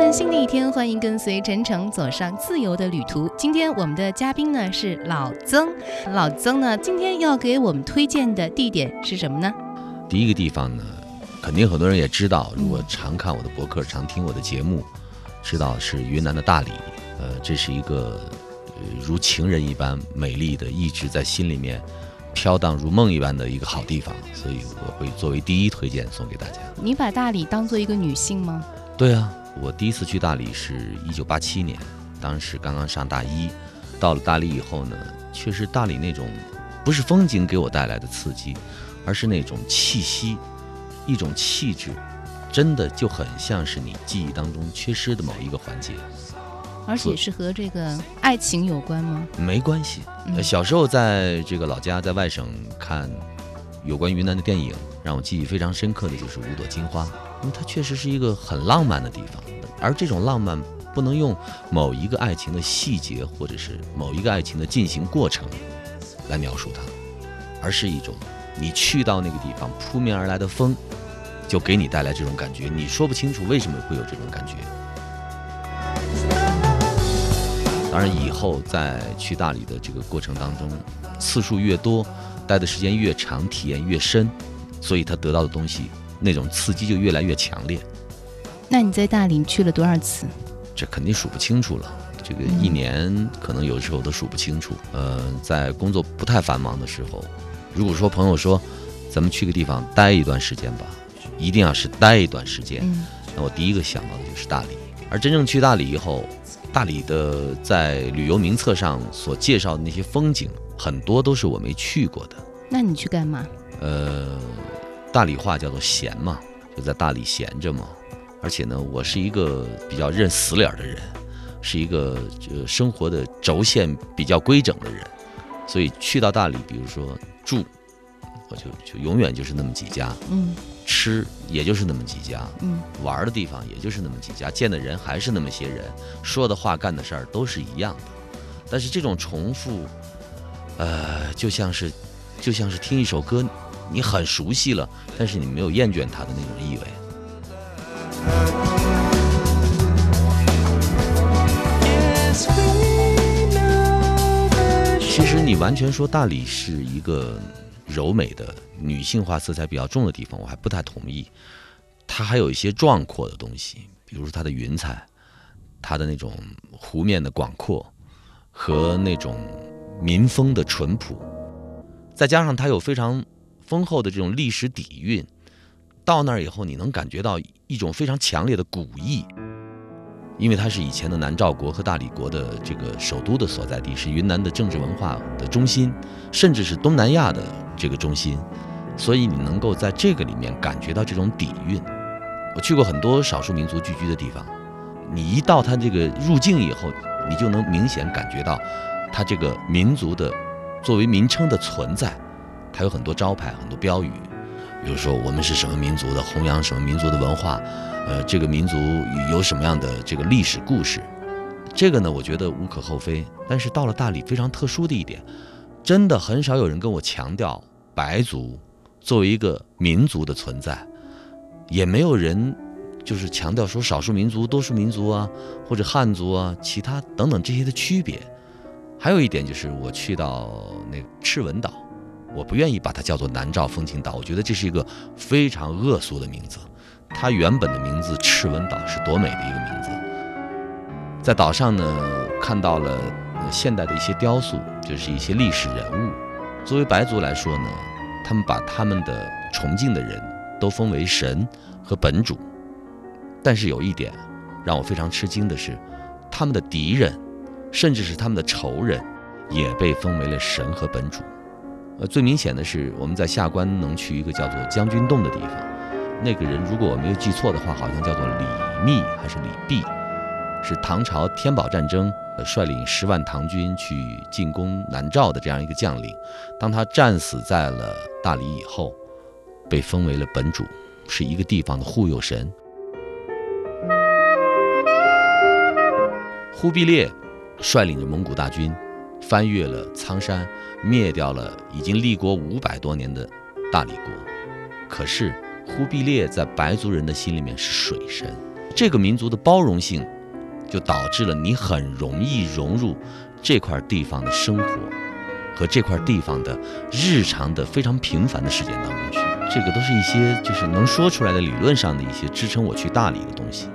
们，新的一天，欢迎跟随陈诚走上自由的旅途。今天我们的嘉宾呢是老曾，老曾呢今天要给我们推荐的地点是什么呢？第一个地方呢，肯定很多人也知道，如果常看我的博客，常听我的节目，知道是云南的大理。呃，这是一个呃如情人一般美丽的，一直在心里面飘荡如梦一般的一个好地方，所以我会作为第一推荐送给大家。你把大理当做一个女性吗？对啊，我第一次去大理是一九八七年，当时刚刚上大一。到了大理以后呢，确实大理那种不是风景给我带来的刺激，而是那种气息，一种气质，真的就很像是你记忆当中缺失的某一个环节。而且是和这个爱情有关吗？没关系。嗯小时候在这个老家，在外省看有关云南的电影，让我记忆非常深刻的就是《五朵金花》，因为它确实是一个很浪漫的地方。而这种浪漫不能用某一个爱情的细节，或者是某一个爱情的进行过程来描述它，而是一种你去到那个地方，扑面而来的风，就给你带来这种感觉，你说不清楚为什么会有这种感觉。当然，以后在去大理的这个过程当中，次数越多，待的时间越长，体验越深，所以他得到的东西那种刺激就越来越强烈。那你在大理去了多少次？这肯定数不清楚了。这个一年可能有时候都数不清楚。呃，在工作不太繁忙的时候，如果说朋友说咱们去个地方待一段时间吧，一定要是待一段时间，嗯，那我第一个想到的就是大理。而真正去大理以后，大理的在旅游名册上所介绍的那些风景，很多都是我没去过的。那你去干嘛？呃，大理话叫做闲嘛，就在大理闲着嘛。而且呢，我是一个比较认死理儿的人，是一个呃生活的轴线比较规整的人，所以去到大理，比如说住，我就就永远就是那么几家，嗯吃也就是那么几家，嗯，玩儿的地方也就是那么几家，见的人还是那么些人，说的话、干的事儿都是一样的。但是这种重复，呃，就像是就像是听一首歌，你很熟悉了，但是你没有厌倦它的那种意味。其实你完全说大理是一个柔美的女性化色彩比较重的地方，我还不太同意。它还有一些壮阔的东西，比如说它的云彩，它的那种湖面的广阔和那种民风的淳朴，再加上它有非常丰厚的这种历史底蕴。到那儿以后，你能感觉到一种非常强烈的古意，因为它是以前的南诏国和大理国的这个首都的所在地，是云南的政治文化的中心，甚至是东南亚的这个中心，所以你能够在这个里面感觉到这种底蕴。我去过很多少数民族聚居的地方，你一到它这个入境以后，你就能明显感觉到它这个民族的作为名称的存在，它有很多招牌、很多标语。比如说我们是什么民族的，弘扬什么民族的文化，呃，这个民族有什么样的这个历史故事，这个呢，我觉得无可厚非。但是到了大理，非常特殊的一点，真的很少有人跟我强调白族作为一个民族的存在，也没有人就是强调说少数民族、多数民族啊，或者汉族啊、其他等等这些的区别。还有一点就是我去到那个赤文岛。我不愿意把它叫做南诏风情岛，我觉得这是一个非常恶俗的名字。它原本的名字赤文岛是多美的一个名字。在岛上呢，看到了现代的一些雕塑，就是一些历史人物。作为白族来说呢，他们把他们的崇敬的人都封为神和本主。但是有一点让我非常吃惊的是，他们的敌人，甚至是他们的仇人，也被封为了神和本主。呃，最明显的是，我们在下关能去一个叫做将军洞的地方。那个人，如果我没有记错的话，好像叫做李密还是李泌，是唐朝天宝战争呃率领十万唐军去进攻南诏的这样一个将领。当他战死在了大理以后，被封为了本主，是一个地方的护佑神。忽必烈率领着蒙古大军。翻越了苍山，灭掉了已经立国五百多年的大理国。可是忽必烈在白族人的心里面是水神，这个民族的包容性，就导致了你很容易融入这块地方的生活和这块地方的日常的非常平凡的事件当中去。这个都是一些就是能说出来的理论上的一些支撑我去大理的东西。